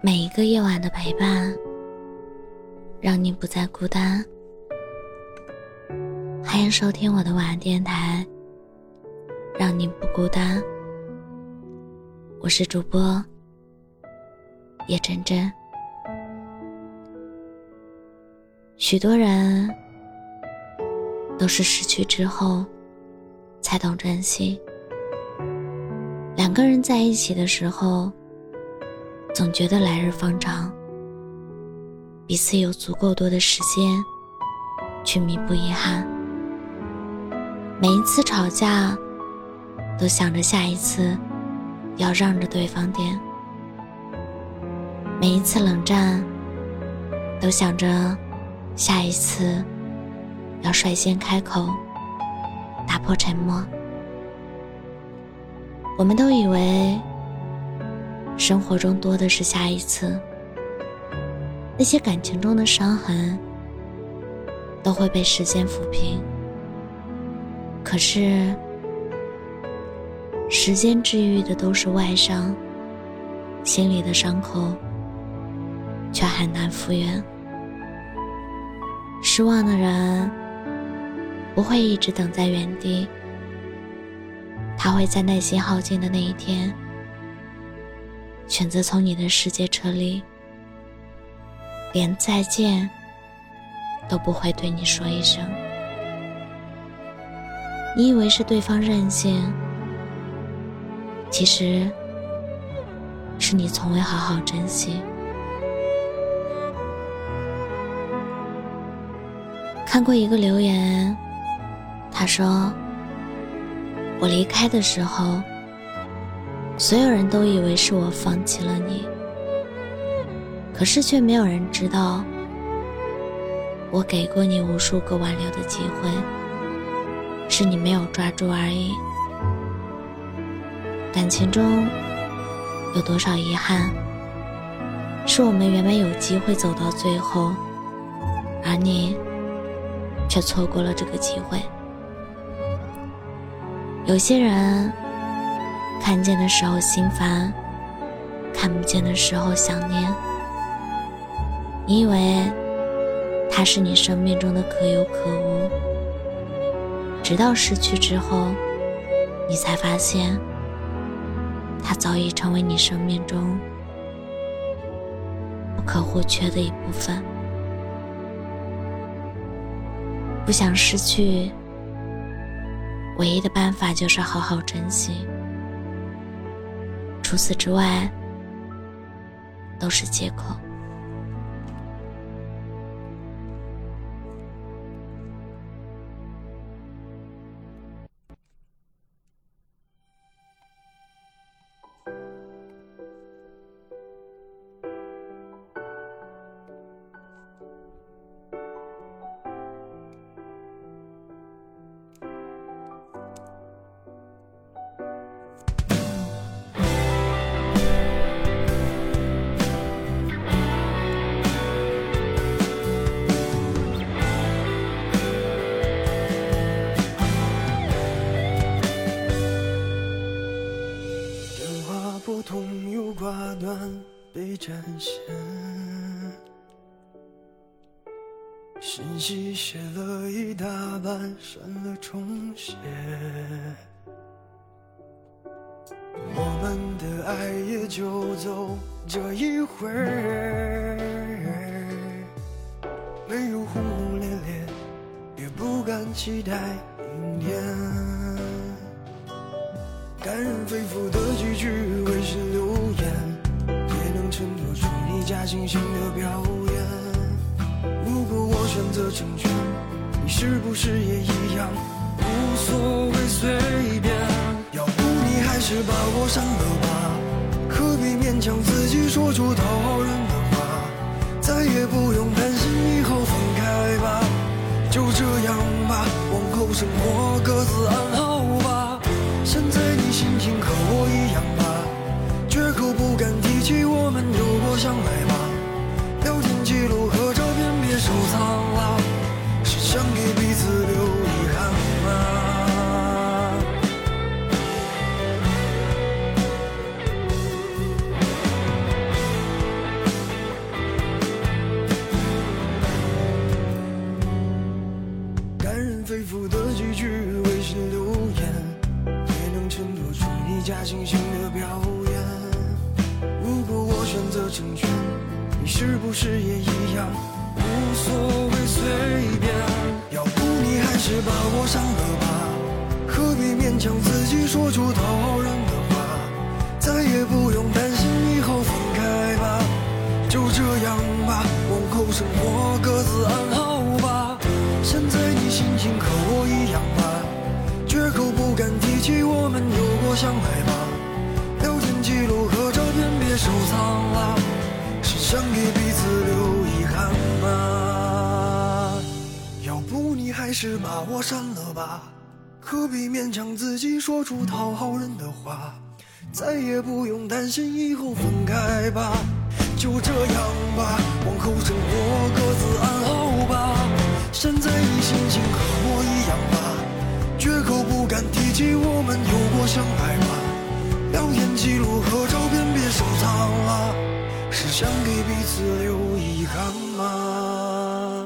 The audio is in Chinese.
每一个夜晚的陪伴，让你不再孤单。欢迎收听我的晚安电台，让你不孤单。我是主播叶真真。许多人都是失去之后才懂珍惜。两个人在一起的时候。总觉得来日方长，彼此有足够多的时间去弥补遗憾。每一次吵架，都想着下一次要让着对方点；每一次冷战，都想着下一次要率先开口打破沉默。我们都以为。生活中多的是下一次，那些感情中的伤痕都会被时间抚平。可是，时间治愈的都是外伤，心里的伤口却很难复原。失望的人不会一直等在原地，他会在耐心耗尽的那一天。选择从你的世界撤离，连再见都不会对你说一声。你以为是对方任性，其实是你从未好好珍惜。看过一个留言，他说：“我离开的时候。”所有人都以为是我放弃了你，可是却没有人知道，我给过你无数个挽留的机会，是你没有抓住而已。感情中有多少遗憾，是我们原本有机会走到最后，而你却错过了这个机会。有些人。看见的时候心烦，看不见的时候想念。你以为他是你生命中的可有可无，直到失去之后，你才发现他早已成为你生命中不可或缺的一部分。不想失去，唯一的办法就是好好珍惜。除此之外，都是借口。不通又挂断被展现，信息写了一大半，删了重写。我们的爱也就走这一回，没有轰轰烈烈，也不敢期待明天。感人肺腑的几句是留言。衬托出你假惺惺的表演。如果我选择成全，你是不是也一样无所谓随便？要不你还是把我删了吧，何必勉强自己说出讨好人的话？再也不用担心以后分开吧，就这样吧，往后生活各自安好吧。现在你心情和我一样吧。的几句微信留言，也能衬托出你假惺惺的表演。如果我选择成全，你是不是也一样无所谓随便？要不你还是把我删了吧，何必勉强自己说出讨人的话？再也不用担心以后分开吧，就这样吧，往后生活。有过相爱吧。聊天记录和照片别收藏了，是想给彼此留遗憾吗？要不你还是把我删了吧，何必勉强自己说出讨好人的话？再也不用担心以后分开吧，就这样吧，往后生活各自安好吧。现在你心情和我一样吧，敢提起我们有过相爱吗。聊天记录和照片别收藏了，是想给彼此留遗憾吗？